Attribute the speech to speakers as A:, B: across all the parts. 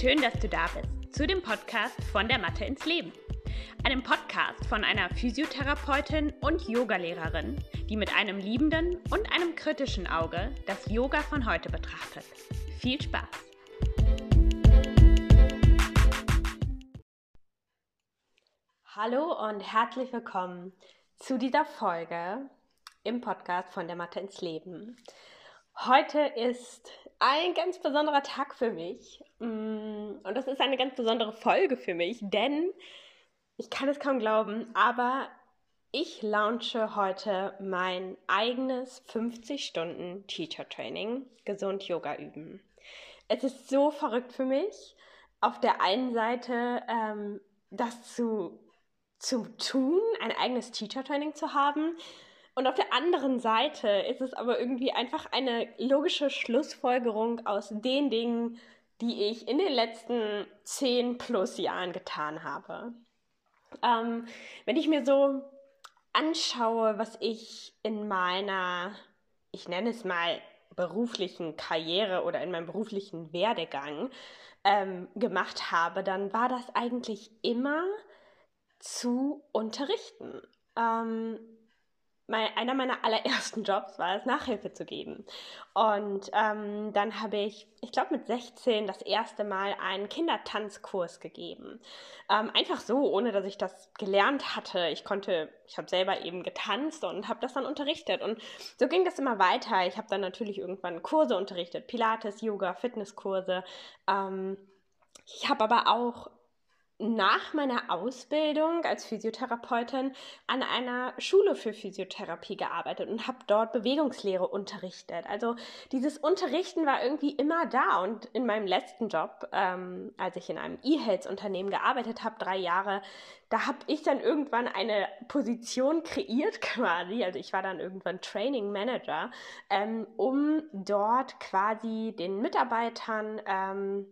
A: Schön, dass du da bist zu dem Podcast von der Mathe ins Leben. Einem Podcast von einer Physiotherapeutin und Yogalehrerin, die mit einem liebenden und einem kritischen Auge das Yoga von heute betrachtet. Viel Spaß! Hallo und herzlich willkommen zu dieser Folge im Podcast von der Mathe ins Leben. Heute ist ein ganz besonderer Tag für mich. Mm, und das ist eine ganz besondere Folge für mich, denn ich kann es kaum glauben, aber ich launche heute mein eigenes 50 Stunden Teacher Training, gesund Yoga üben. Es ist so verrückt für mich, auf der einen Seite ähm, das zu, zu tun, ein eigenes Teacher Training zu haben und auf der anderen Seite ist es aber irgendwie einfach eine logische Schlussfolgerung aus den Dingen, die ich in den letzten zehn plus Jahren getan habe. Ähm, wenn ich mir so anschaue, was ich in meiner, ich nenne es mal, beruflichen Karriere oder in meinem beruflichen Werdegang ähm, gemacht habe, dann war das eigentlich immer zu unterrichten. Ähm, mein, einer meiner allerersten Jobs war es, Nachhilfe zu geben. Und ähm, dann habe ich, ich glaube mit 16, das erste Mal einen Kindertanzkurs gegeben. Ähm, einfach so, ohne dass ich das gelernt hatte. Ich konnte, ich habe selber eben getanzt und habe das dann unterrichtet. Und so ging das immer weiter. Ich habe dann natürlich irgendwann Kurse unterrichtet, Pilates, Yoga, Fitnesskurse. Ähm, ich habe aber auch nach meiner Ausbildung als Physiotherapeutin an einer Schule für Physiotherapie gearbeitet und habe dort Bewegungslehre unterrichtet. Also dieses Unterrichten war irgendwie immer da und in meinem letzten Job, ähm, als ich in einem E-Health-Unternehmen gearbeitet habe, drei Jahre, da habe ich dann irgendwann eine Position kreiert quasi, also ich war dann irgendwann Training Manager, ähm, um dort quasi den Mitarbeitern ähm,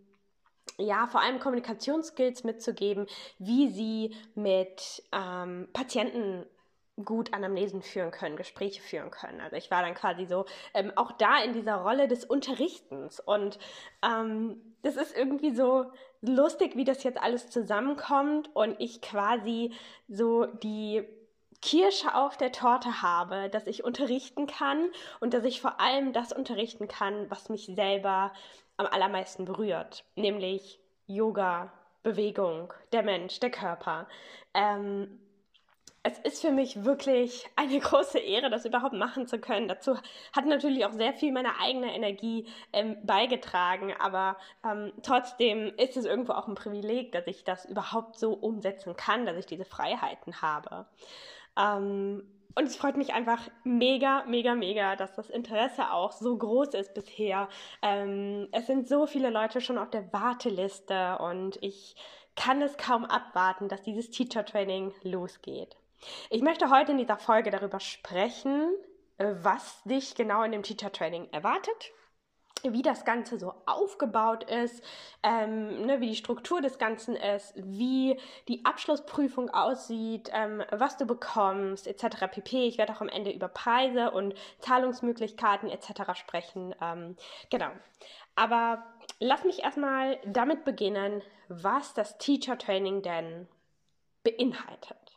A: ja, vor allem Kommunikationsskills mitzugeben, wie sie mit ähm, Patienten gut Anamnesen führen können, Gespräche führen können. Also ich war dann quasi so ähm, auch da in dieser Rolle des Unterrichtens und ähm, das ist irgendwie so lustig, wie das jetzt alles zusammenkommt und ich quasi so die Kirsche auf der Torte habe, dass ich unterrichten kann und dass ich vor allem das unterrichten kann, was mich selber am allermeisten berührt, nämlich Yoga, Bewegung, der Mensch, der Körper. Ähm, es ist für mich wirklich eine große Ehre, das überhaupt machen zu können. Dazu hat natürlich auch sehr viel meine eigene Energie ähm, beigetragen, aber ähm, trotzdem ist es irgendwo auch ein Privileg, dass ich das überhaupt so umsetzen kann, dass ich diese Freiheiten habe. Ähm, und es freut mich einfach mega, mega, mega, dass das Interesse auch so groß ist bisher. Ähm, es sind so viele Leute schon auf der Warteliste und ich kann es kaum abwarten, dass dieses Teacher Training losgeht. Ich möchte heute in dieser Folge darüber sprechen, was dich genau in dem Teacher Training erwartet wie das Ganze so aufgebaut ist, ähm, ne, wie die Struktur des Ganzen ist, wie die Abschlussprüfung aussieht, ähm, was du bekommst, etc. pp. Ich werde auch am Ende über Preise und Zahlungsmöglichkeiten etc. sprechen. Ähm, genau. Aber lass mich erstmal damit beginnen, was das Teacher Training denn beinhaltet.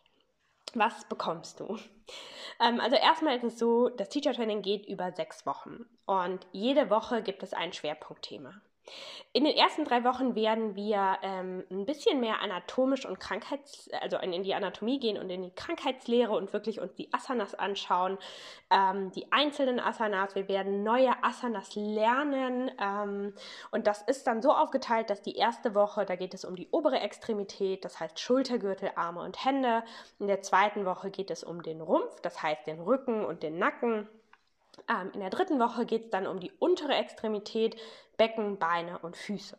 A: Was bekommst du? Ähm, also erstmal ist es so, das Teacher Training geht über sechs Wochen und jede Woche gibt es ein Schwerpunktthema. In den ersten drei Wochen werden wir ähm, ein bisschen mehr anatomisch und Krankheits-, also in, die Anatomie gehen und in die Krankheitslehre und wirklich uns die Asanas anschauen, ähm, die einzelnen Asanas. Wir werden neue Asanas lernen ähm, und das ist dann so aufgeteilt, dass die erste Woche, da geht es um die obere Extremität, das heißt Schultergürtel, Arme und Hände. In der zweiten Woche geht es um den Rumpf, das heißt den Rücken und den Nacken. Ähm, in der dritten Woche geht es dann um die untere Extremität, Becken, Beine und Füße.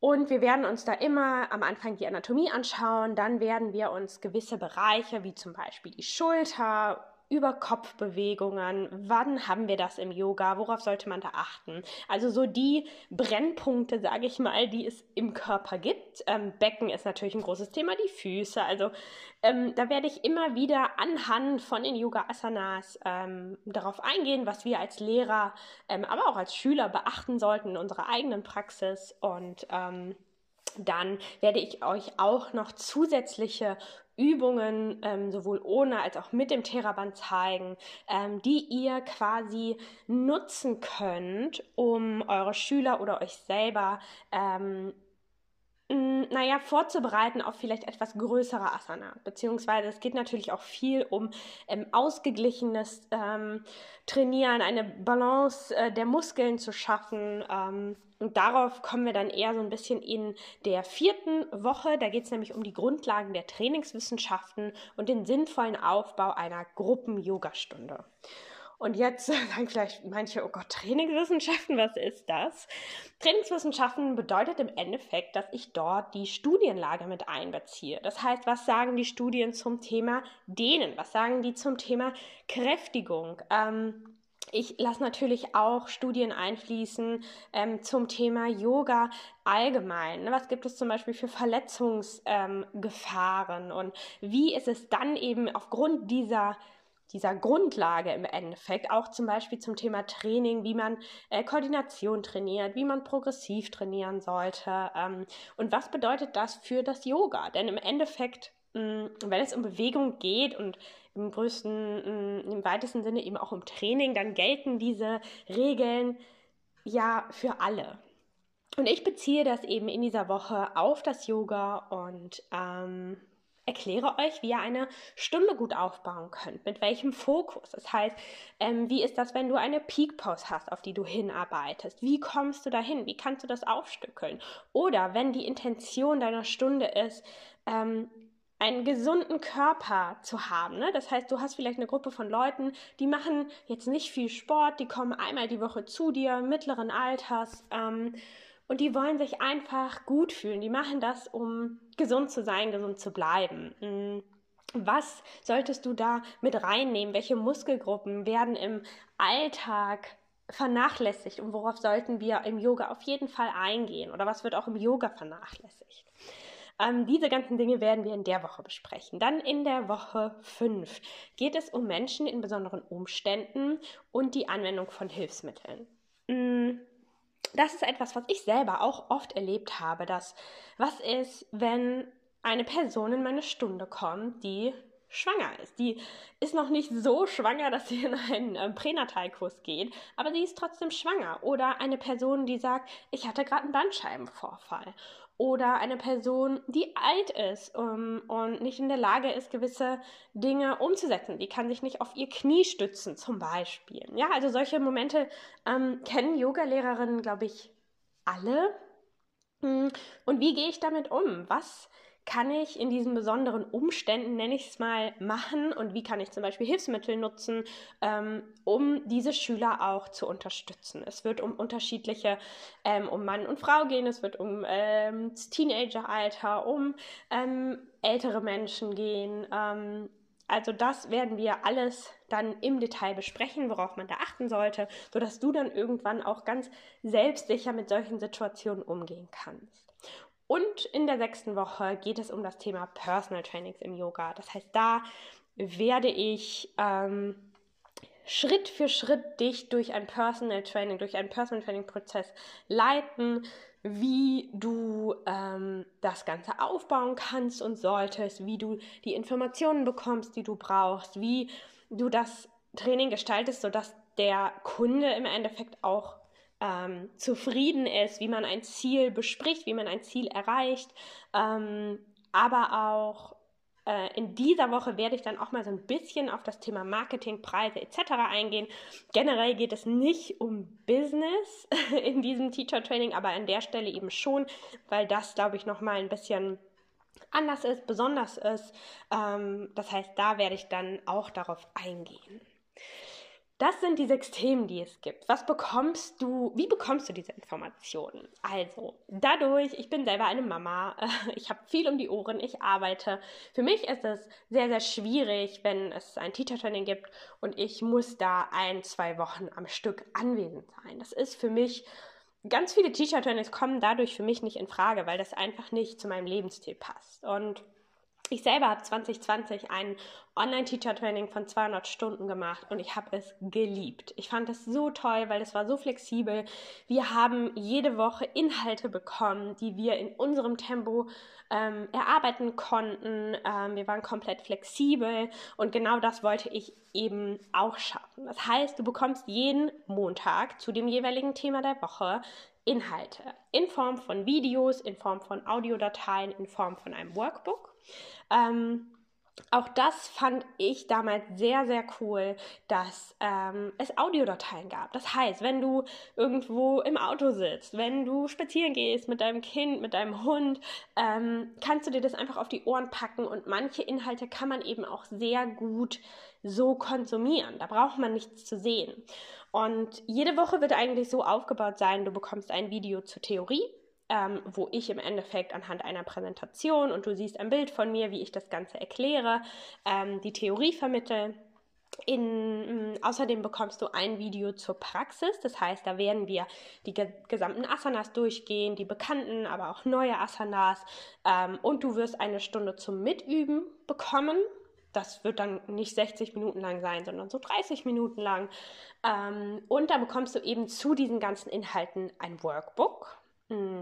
A: Und wir werden uns da immer am Anfang die Anatomie anschauen, dann werden wir uns gewisse Bereiche wie zum Beispiel die Schulter Über-Kopf-Bewegungen. Wann haben wir das im Yoga? Worauf sollte man da achten? Also so die Brennpunkte, sage ich mal, die es im Körper gibt. Ähm, Becken ist natürlich ein großes Thema, die Füße. Also ähm, da werde ich immer wieder anhand von den Yoga-Asanas ähm, darauf eingehen, was wir als Lehrer, ähm, aber auch als Schüler beachten sollten in unserer eigenen Praxis. Und ähm, dann werde ich euch auch noch zusätzliche Übungen ähm, sowohl ohne als auch mit dem Theraband zeigen, ähm, die ihr quasi nutzen könnt, um eure Schüler oder euch selber ähm, naja, vorzubereiten auf vielleicht etwas größere Asana. Beziehungsweise es geht natürlich auch viel um ähm, ausgeglichenes ähm, Trainieren, eine Balance äh, der Muskeln zu schaffen. Ähm, und darauf kommen wir dann eher so ein bisschen in der vierten Woche. Da geht es nämlich um die Grundlagen der Trainingswissenschaften und den sinnvollen Aufbau einer Gruppen-Yoga-Stunde. Und jetzt sagen vielleicht manche, oh Gott, Trainingswissenschaften, was ist das? Trainingswissenschaften bedeutet im Endeffekt, dass ich dort die Studienlage mit einbeziehe. Das heißt, was sagen die Studien zum Thema Dehnen? Was sagen die zum Thema Kräftigung? Ähm, ich lasse natürlich auch Studien einfließen ähm, zum Thema Yoga allgemein. Was gibt es zum Beispiel für Verletzungsgefahren ähm, und wie ist es dann eben aufgrund dieser dieser Grundlage im Endeffekt, auch zum Beispiel zum Thema Training, wie man äh, Koordination trainiert, wie man progressiv trainieren sollte ähm, und was bedeutet das für das Yoga? Denn im Endeffekt, mh, mm, wenn es um Bewegung geht und im größten, mm, im weitesten Sinne eben auch um Training, dann gelten diese Regeln ja für alle. Und ich beziehe das eben in dieser Woche auf das Yoga und ähm, erkläre euch, wie ihr eine Stunde gut aufbauen könnt, mit welchem Fokus. Das heißt, ähm, wie ist das, wenn du eine Peak Pose hast, auf die du hinarbeitest? Wie kommst du dahin? Wie kannst du das aufstückeln? Oder wenn die Intention deiner Stunde ist, ähm, einen gesunden Körper zu haben. Ne? Das heißt, du hast vielleicht eine Gruppe von Leuten, die machen jetzt nicht viel Sport, die kommen einmal die Woche zu dir, mittleren Alters, ähm, und die wollen sich einfach gut fühlen. Die machen das, um gesund zu sein, gesund zu bleiben. Mm. Was solltest du da mit reinnehmen? Welche Muskelgruppen werden im Alltag vernachlässigt und worauf sollten wir im Yoga auf jeden Fall eingehen? Oder was wird auch im Yoga vernachlässigt? Ähm, diese ganzen Dinge werden wir in der Woche besprechen. Dann in der Woche 5 geht es um Menschen in besonderen Umständen und die Anwendung von Hilfsmitteln. Mm, das ist etwas, was ich selber auch oft erlebt habe, dass was ist, wenn eine Person in meine Stunde kommt, die schwanger ist. Die ist noch nicht so schwanger, dass sie in einen äh, Pränatalkurs geht, aber sie ist trotzdem schwanger. Oder eine Person, die sagt, ich hatte gerade einen Bandscheibenvorfall oder eine Person, die alt ist um, und nicht in der Lage ist, gewisse Dinge umzusetzen. Die kann sich nicht auf ihr Knie stützen, zum Beispiel. Ja, also solche Momente ähm, kennen Yogalehrerinnen, glaube ich, alle. Hm, und wie gehe ich damit um? Was kann ich in diesen besonderen Umständen, nenne ich es mal, machen und wie kann ich zum Beispiel Hilfsmittel nutzen, ähm, um diese Schüler auch zu unterstützen. Es wird um unterschiedliche, ähm, um Mann und Frau gehen, es wird um ähm, das Teenageralter, um ähm, ältere Menschen gehen. Ähm, also das werden wir alles dann im Detail besprechen, worauf man da achten sollte, sodass du dann irgendwann auch ganz selbstsicher mit solchen Situationen umgehen kannst. Und in der sechsten Woche geht es um das Thema Personal Trainings im Yoga. Das heißt, da werde ich ähm, Schritt für Schritt dich durch ein Personal Training, durch einen Personal Training Prozess leiten, wie du ähm, das Ganze aufbauen kannst und solltest, wie du die Informationen bekommst, die du brauchst, wie du das Training gestaltest, sodass der Kunde im Endeffekt auch ähm, zufrieden ist, wie man ein Ziel bespricht, wie man ein Ziel erreicht, ähm, aber auch äh, in dieser Woche werde ich dann auch mal so ein bisschen auf das Thema Marketing, Preise etc. eingehen. Generell geht es nicht um Business in diesem Teacher Training, aber an der Stelle eben schon, weil das, glaube ich, noch mal ein bisschen anders ist, besonders ist. Ähm, das heißt, da werde ich dann auch darauf eingehen. Das sind die sechs Themen, die es gibt. Was bekommst du, wie bekommst du diese Informationen? Also, dadurch, ich bin selber eine Mama, ich habe viel um die Ohren, ich arbeite. Für mich ist es sehr, sehr schwierig, wenn es ein Teacher-Training gibt und ich muss da ein, zwei Wochen am Stück anwesend sein. Das ist für mich ganz viele Teacher-Trainings kommen dadurch für mich nicht in Frage, weil das einfach nicht zu meinem Lebensstil passt. Und ich selber habe 2020 ein Online-Teacher-Training von 200 Stunden gemacht und ich habe es geliebt. Ich fand es so toll, weil es war so flexibel. Wir haben jede Woche Inhalte bekommen, die wir in unserem Tempo ähm, erarbeiten konnten. Ähm, wir waren komplett flexibel und genau das wollte ich eben auch schaffen. Das heißt, du bekommst jeden Montag zu dem jeweiligen Thema der Woche Inhalte in Form von Videos, in Form von Audiodateien, in Form von einem Workbook. Ähm, auch das fand ich damals sehr, sehr cool, dass ähm, es Audiodateien gab. Das heißt, wenn du irgendwo im Auto sitzt, wenn du spazieren gehst mit deinem Kind, mit deinem Hund, ähm, kannst du dir das einfach auf die Ohren packen und manche Inhalte kann man eben auch sehr gut so konsumieren. Da braucht man nichts zu sehen. Und jede Woche wird eigentlich so aufgebaut sein, du bekommst ein Video zur Theorie, ähm, wo ich im Endeffekt anhand einer Präsentation und du siehst ein Bild von mir, wie ich das Ganze erkläre, ähm, die Theorie vermittle. In, außerdem bekommst du ein Video zur Praxis, das heißt, da werden wir die ge gesamten Asanas durchgehen, die bekannten, aber auch neue Asanas ähm, und du wirst eine Stunde zum Mitüben bekommen. Das wird dann nicht 60 Minuten lang sein, sondern so 30 Minuten lang. Ähm, und da bekommst du eben zu diesen ganzen Inhalten ein Workbook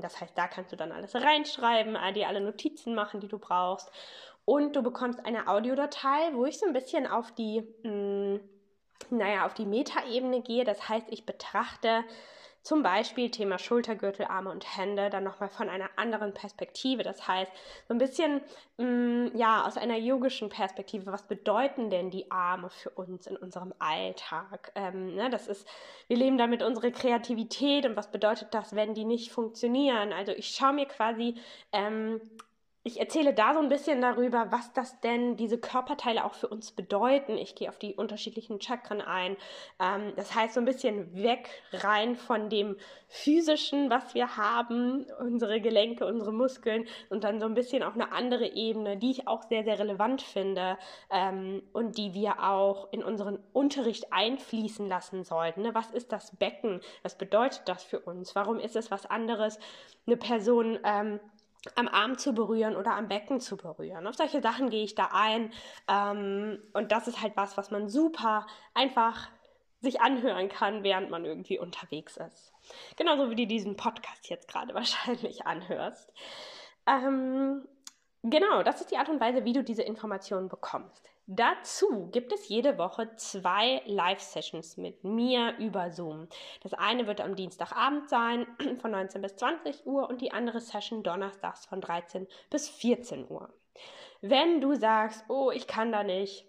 A: das heißt, da kannst du dann alles reinschreiben, dir alle Notizen machen, die du brauchst. Und du bekommst eine Audiodatei, wo ich so ein bisschen auf die, mh, hm, naja, auf die Metaebene gehe. Das heißt, ich betrachte zum Beispiel Thema Schultergürtel, Arme und Hände dann nochmal von einer anderen Perspektive. Das heißt, so ein bisschen, mh, mm, ja, aus einer yogischen Perspektive, was bedeuten denn die Arme für uns in unserem Alltag? Ähm, ne, das ist, wir leben damit unsere Kreativität und was bedeutet das, wenn die nicht funktionieren? Also ich schaue mir quasi ähm, ich erzähle da so ein bisschen darüber, was das denn diese Körperteile auch für uns bedeuten. Ich gehe auf die unterschiedlichen Chakren ein. Ähm, das heißt so ein bisschen weg rein von dem physischen, was wir haben, unsere Gelenke, unsere Muskeln und dann so ein bisschen auf eine andere Ebene, die ich auch sehr, sehr relevant finde ähm, und die wir auch in unseren Unterricht einfließen lassen sollten. Ne? Was ist das Becken? Was bedeutet das für uns? Warum ist es was anderes? Eine Person ähm, am Arm zu berühren oder am Becken zu berühren. Auf solche Sachen gehe ich da ein. Ähm, und das ist halt was, was man super einfach sich anhören kann, während man irgendwie unterwegs ist. Genauso wie du diesen Podcast jetzt gerade wahrscheinlich anhörst. Ähm, genau, das ist die Art und Weise, wie du diese Informationen bekommst. Dazu gibt es jede Woche zwei Live-Sessions mit mir über Zoom. Das eine wird am Dienstagabend sein von 19 bis 20 Uhr und die andere Session donnerstags von 13 bis 14 Uhr. Wenn du sagst, oh, ich kann da nicht,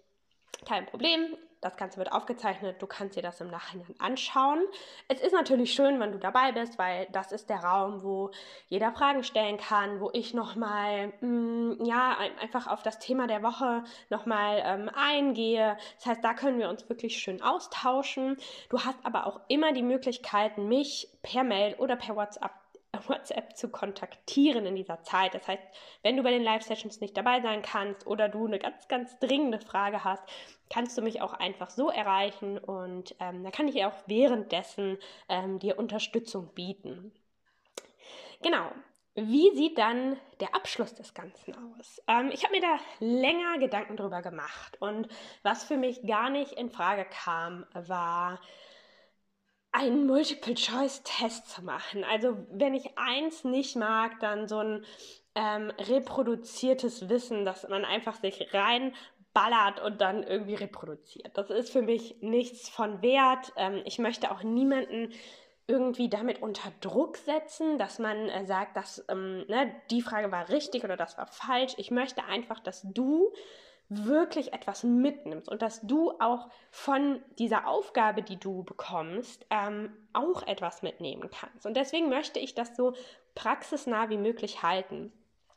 A: kein Problem. Das Ganze wird aufgezeichnet, du kannst dir das im Nachhinein anschauen. Es ist natürlich schön, wenn du dabei bist, weil das ist der Raum, wo jeder Fragen stellen kann, wo ich nochmal, mm, ja, einfach auf das Thema der Woche nochmal ähm, eingehe. Das heißt, da können wir uns wirklich schön austauschen. Du hast aber auch immer die Möglichkeit, mich per Mail oder per WhatsApp WhatsApp zu kontaktieren in dieser Zeit. Das heißt, wenn du bei den Live-Sessions nicht dabei sein kannst oder du eine ganz, ganz dringende Frage hast, kannst du mich auch einfach so erreichen und ähm, da kann ich auch währenddessen ähm, dir Unterstützung bieten. Genau. Wie sieht dann der Abschluss des Ganzen aus? Ähm, ich habe mir da länger Gedanken drüber gemacht und was für mich gar nicht in Frage kam, war einen Multiple-Choice-Test zu machen. Also wenn ich eins nicht mag, dann so ein ähm, reproduziertes Wissen, dass man einfach sich reinballert und dann irgendwie reproduziert. Das ist für mich nichts von Wert. Ähm, ich möchte auch niemanden irgendwie damit unter Druck setzen, dass man äh, sagt, dass ähm, ne, die Frage war richtig oder das war falsch. Ich möchte einfach, dass du wirklich etwas mitnimmst und dass du auch von dieser Aufgabe, die du bekommst, ähm, auch etwas mitnehmen kannst. Und deswegen möchte ich das so praxisnah wie möglich halten.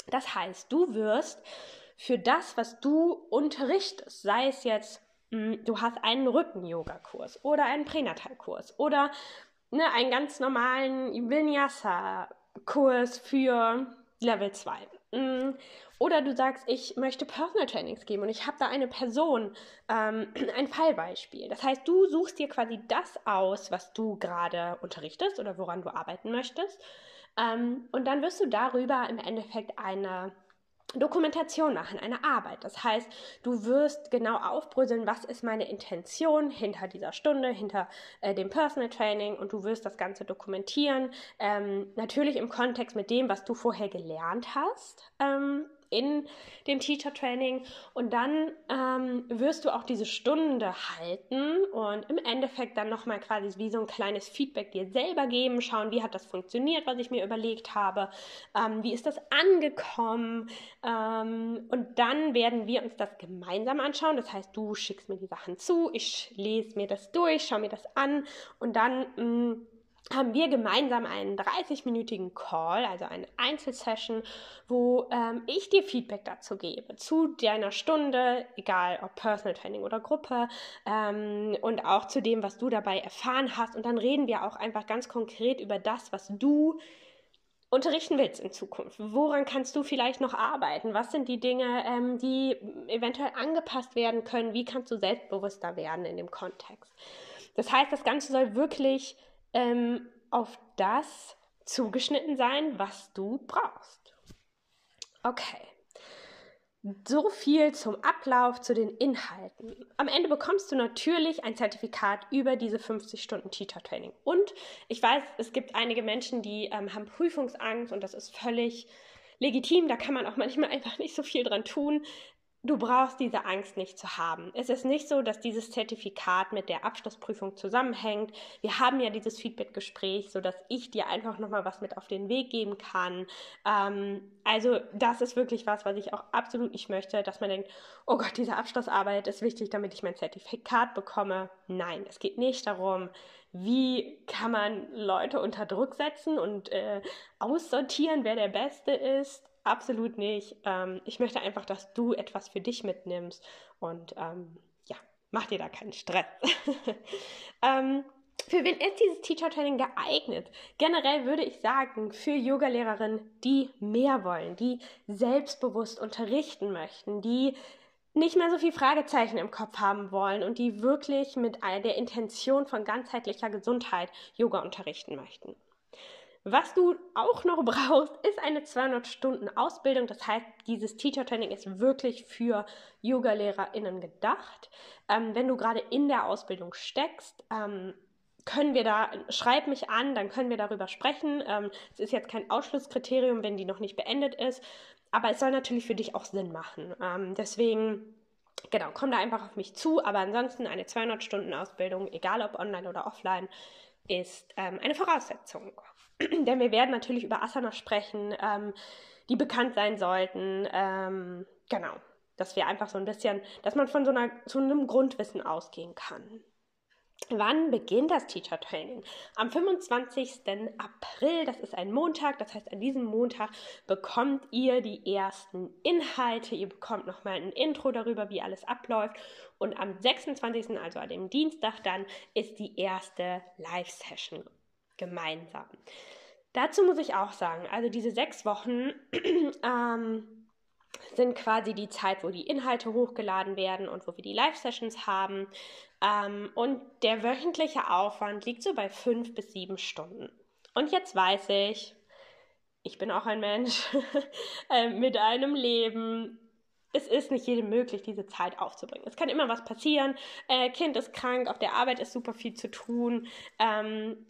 A: Das heißt, du wirst für das, was du unterrichtest, sei es jetzt mm, du hast einen Rücken-Yoga-Kurs oder einen Pränatal-Kurs oder ne, einen ganz normalen Vinyasa-Kurs für Level 2. Mm, oder du sagst, ich möchte Personal Trainings geben und ich habe da eine Person, ähm, ein Fallbeispiel. Das heißt, du suchst dir quasi das aus, was du gerade unterrichtest oder woran du arbeiten möchtest. Ähm, und dann wirst du darüber im Endeffekt eine Dokumentation machen, eine Arbeit. Das heißt, du wirst genau aufbröseln, was ist meine Intention hinter dieser Stunde, hinter äh, dem Personal Training und du wirst das Ganze dokumentieren. Ähm, natürlich im Kontext mit dem, was du vorher gelernt hast. Ähm, in dem Teacher Training und dann ähm, wirst du auch diese Stunde halten und im Endeffekt dann nochmal quasi wie so ein kleines Feedback dir selber geben, schauen, wie hat das funktioniert, was ich mir überlegt habe, ähm, wie ist das angekommen ähm, und dann werden wir uns das gemeinsam anschauen. Das heißt, du schickst mir die Sachen zu, ich lese mir das durch, schaue mir das an und dann mh, mm, haben wir gemeinsam einen 30-minütigen Call, also eine Einzelsession, wo ähm, ich dir Feedback dazu gebe, zu deiner Stunde, egal ob Personal Training oder Gruppe, ähm, und auch zu dem, was du dabei erfahren hast. Und dann reden wir auch einfach ganz konkret über das, was du unterrichten willst in Zukunft. Woran kannst du vielleicht noch arbeiten? Was sind die Dinge, ähm, die eventuell angepasst werden können? Wie kannst du selbstbewusster werden in dem Kontext? Das heißt, das Ganze soll wirklich ähm, auf das zugeschnitten sein, was du brauchst. Okay. So viel zum Ablauf, zu den Inhalten. Am Ende bekommst du natürlich ein Zertifikat über diese 50 Stunden Teacher Training. Und ich weiß, es gibt einige Menschen, die ähm, haben Prüfungsangst und das ist völlig legitim. Da kann man auch manchmal einfach nicht so viel dran tun. Du brauchst diese Angst nicht zu haben. Es ist nicht so, dass dieses Zertifikat mit der Abschlussprüfung zusammenhängt. Wir haben ja dieses Feedback-Gespräch, sodass ich dir einfach nochmal was mit auf den Weg geben kann. Ähm, also das ist wirklich was, was ich auch absolut nicht möchte, dass man denkt, oh Gott, diese Abschlussarbeit ist wichtig, damit ich mein Zertifikat bekomme. Nein, es geht nicht darum, wie kann man Leute unter Druck setzen und äh, aussortieren, wer der Beste ist absolut nicht. Ähm, ich möchte einfach, dass du etwas für dich mitnimmst und ähm, ja, mach dir da keinen Stress. ähm, für wen ist dieses Teacher Training geeignet? Generell würde ich sagen, für Yogalehrerinnen, die mehr wollen, die selbstbewusst unterrichten möchten, die nicht mehr so viel Fragezeichen im Kopf haben wollen und die wirklich mit der Intention von ganzheitlicher Gesundheit Yoga unterrichten möchten. Was du auch noch brauchst, ist eine 200 Stunden Ausbildung. Das heißt, dieses Teacher Training ist wirklich für Yoga-LehrerInnen gedacht. Ähm, wenn du gerade in der Ausbildung steckst, ähm, können wir da, schreib mich an, dann können wir darüber sprechen. Ähm, es ist jetzt kein Ausschlusskriterium, wenn die noch nicht beendet ist, aber es soll natürlich für dich auch Sinn machen. Ähm, deswegen, genau, komm da einfach auf mich zu, aber ansonsten eine 200 Stunden Ausbildung, egal ob online oder offline, ist ähm, eine Voraussetzung. Denn wir werden natürlich über Asana sprechen, ähm, die bekannt sein sollten. Ähm, genau, dass wir einfach so ein bisschen, dass man von so, einer, so einem Grundwissen ausgehen kann. Wann beginnt das Teacher Training? Am 25. April, das ist ein Montag, das heißt, an diesem Montag bekommt ihr die ersten Inhalte, ihr bekommt nochmal ein Intro darüber, wie alles abläuft und am 26., also an dem Dienstag dann, ist die erste Live-Session gemeinsam. Dazu muss ich auch sagen, also diese sechs Wochen ähm, sind quasi die Zeit, wo die Inhalte hochgeladen werden und wo wir die Live-Sessions haben. Ähm, und der wöchentliche Aufwand liegt so bei fünf bis sieben Stunden. Und jetzt weiß ich, ich bin auch ein Mensch äh, mit einem Leben. Es ist nicht jedem möglich, diese Zeit aufzubringen. Es kann immer was passieren. Äh, kind ist krank, auf der Arbeit ist super viel zu tun. Ähm,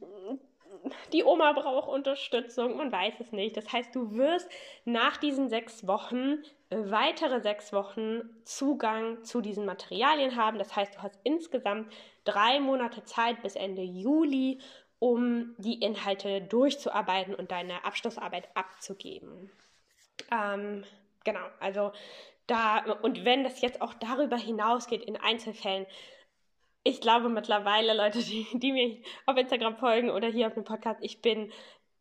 A: die Oma braucht Unterstützung, man weiß es nicht. Das heißt, du wirst nach diesen sechs Wochen äh, weitere sechs Wochen Zugang zu diesen Materialien haben. Das heißt, du hast insgesamt drei Monate Zeit bis Ende Juli, um die Inhalte durchzuarbeiten und deine Abschlussarbeit abzugeben. Ähm, genau, also da, und wenn das jetzt auch darüber hinausgeht in Einzelfällen, ich glaube mittlerweile, Leute, die, die mir auf Instagram folgen oder hier auf dem Podcast, ich bin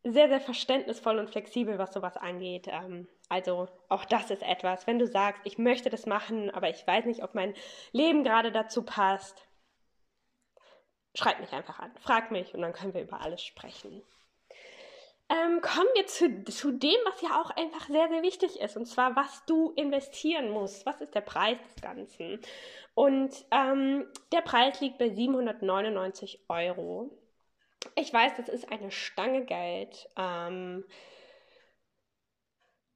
A: sehr, sehr verständnisvoll und flexibel, was sowas angeht. Ähm, also auch das ist etwas, wenn du sagst, ich möchte das machen, aber ich weiß nicht, ob mein Leben gerade dazu passt, schreib mich einfach an, frag mich und dann können wir über alles sprechen. Ähm, kommen wir zu, zu dem, was ja auch einfach sehr, sehr wichtig ist, und zwar, was du investieren musst. Was ist der Preis des Ganzen? Und ähm, der Preis liegt bei 799 Euro. Ich weiß, das ist eine Stange Geld. Ähm,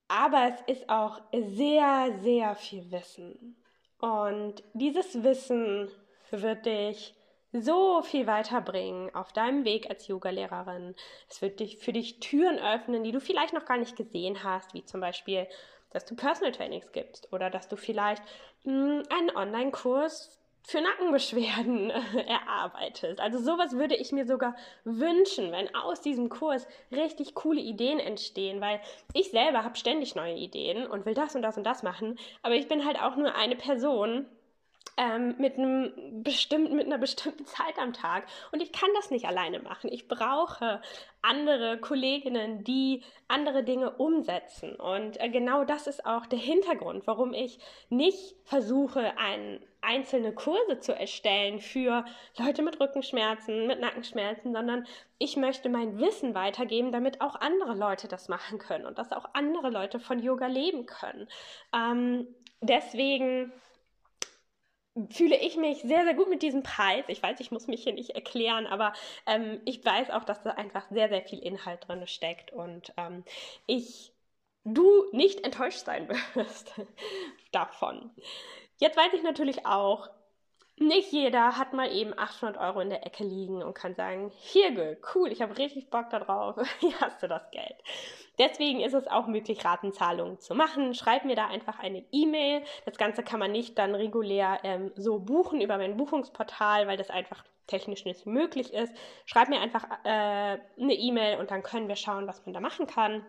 A: aber es ist auch sehr, sehr viel Wissen. Und dieses Wissen wird dich so viel weiterbringen auf deinem Weg als Yogalehrerin. Es wird dich für dich Türen öffnen, die du vielleicht noch gar nicht gesehen hast, wie zum Beispiel, dass du Personal Trainings gibst oder dass du vielleicht mh, hm, einen Online-Kurs für Nackenbeschwerden erarbeitest. Also sowas würde ich mir sogar wünschen, wenn aus diesem Kurs richtig coole Ideen entstehen, weil ich selber habe ständig neue Ideen und will das und das und das machen, aber ich bin halt auch nur eine Person ähm, mit, einem bestimmten, mit einer bestimmten Zeit am Tag. Und ich kann das nicht alleine machen. Ich brauche andere Kolleginnen, die andere Dinge umsetzen. Und äh, genau das ist auch der Hintergrund, warum ich nicht versuche, ein, einzelne Kurse zu erstellen für Leute mit Rückenschmerzen, mit Nackenschmerzen, sondern ich möchte mein Wissen weitergeben, damit auch andere Leute das machen können und dass auch andere Leute von Yoga leben können. Ähm, deswegen fühle ich mich sehr, sehr gut mit diesem Preis. Ich weiß, ich muss mich hier nicht erklären, aber ähm, ich weiß auch, dass da einfach sehr, sehr viel Inhalt drin steckt und ähm, ich, du nicht enttäuscht sein wirst davon. Jetzt weiß ich natürlich auch, nicht jeder hat mal eben 800 Euro in der Ecke liegen und kann sagen, hier, cool, ich habe richtig Bock darauf, hier hast du das Geld. Deswegen ist es auch möglich, Ratenzahlungen zu machen. Schreib mir da einfach eine E-Mail. Das Ganze kann man nicht dann regulär ähm, so buchen über mein Buchungsportal, weil das einfach technisch nicht möglich ist. Schreib mir einfach äh, eine E-Mail und dann können wir schauen, was man da machen kann.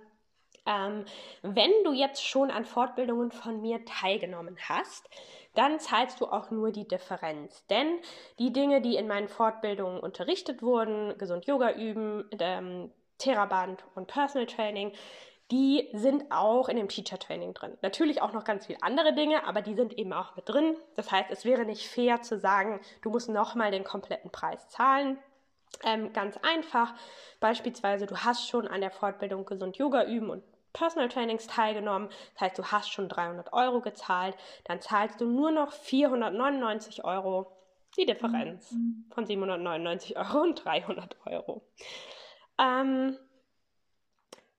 A: Ähm, wenn du jetzt schon an Fortbildungen von mir teilgenommen hast, dann zahlst du auch nur die Differenz. Denn die Dinge, die in meinen Fortbildungen unterrichtet wurden, gesund Yoga üben, ähm, Theraband und Personal Training, die sind auch in dem Teacher Training drin. Natürlich auch noch ganz viele andere Dinge, aber die sind eben auch mit drin. Das heißt, es wäre nicht fair zu sagen, du musst nochmal den kompletten Preis zahlen. Ähm, ganz einfach. Beispielsweise, du hast schon an der Fortbildung Gesund Yoga üben und Personal Trainings teilgenommen. Das heißt, du hast schon 300 Euro gezahlt. Dann zahlst du nur noch 499 Euro. Die Differenz mhm. von 799 Euro und 300 Euro. Ähm,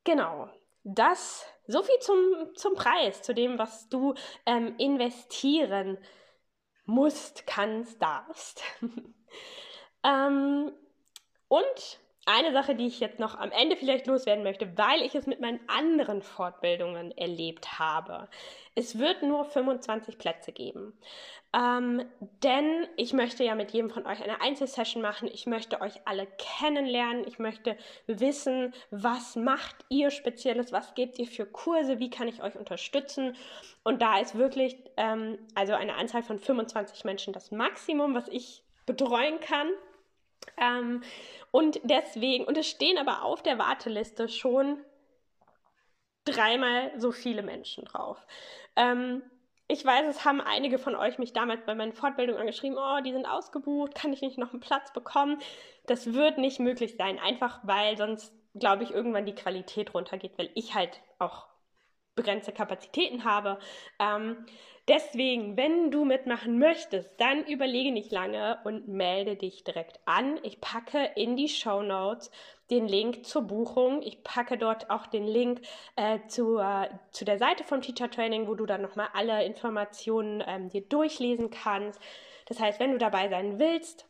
A: genau. Das, so viel zum, zum Preis, zu dem, was du ähm, investieren musst, kannst, darfst. ähm, und eine Sache, die ich jetzt noch am Ende vielleicht loswerden möchte, weil ich es mit meinen anderen Fortbildungen erlebt habe. Es wird nur 25 Plätze geben. Ähm, denn ich möchte ja mit jedem von euch eine Einzelsession machen. Ich möchte euch alle kennenlernen. Ich möchte wissen, was macht ihr Spezielles, was gebt ihr für Kurse, wie kann ich euch unterstützen. Und da ist wirklich ähm, also eine Anzahl von 25 Menschen das Maximum, was ich betreuen kann. Ähm, und deswegen, und es stehen aber auf der Warteliste schon dreimal so viele Menschen drauf. Ähm, ich weiß, es haben einige von euch mich damals bei meinen Fortbildungen angeschrieben, oh, die sind ausgebucht, kann ich nicht noch einen Platz bekommen? Das wird nicht möglich sein, einfach weil sonst, glaube ich, irgendwann die Qualität runtergeht, weil ich halt auch begrenzte Kapazitäten habe. Ähm, Deswegen, wenn du mitmachen möchtest, dann überlege nicht lange und melde dich direkt an. Ich packe in die Show Notes den Link zur Buchung. Ich packe dort auch den Link äh, zu, zu der Seite vom Teacher Training, wo du dann nochmal alle Informationen ähm, dir durchlesen kannst. Das heißt, wenn du dabei sein willst,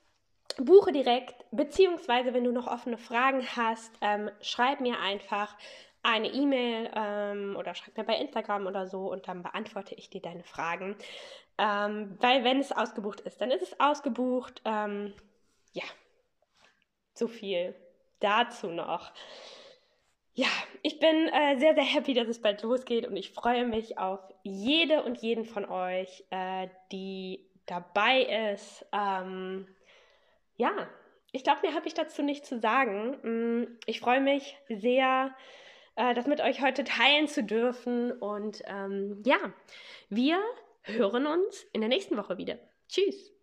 A: buche direkt, beziehungsweise wenn du noch offene Fragen hast, ähm, schreib mir einfach eine E-Mail ähm, oder schreib mir bei Instagram oder so und dann beantworte ich dir deine Fragen. Ähm, weil wenn es ausgebucht ist, dann ist es ausgebucht. Ähm, ja, so viel dazu noch. Ja, ich bin äh, sehr, sehr happy, dass es bald losgeht und ich freue mich auf jede und jeden von euch, äh, die dabei ist. Ähm, ja, ich glaube, mehr habe ich dazu nicht zu sagen. Mm, ich freue mich sehr, äh, das mit euch heute teilen zu dürfen. Und ähm, ja, wir hören uns in der nächsten Woche wieder. Tschüss.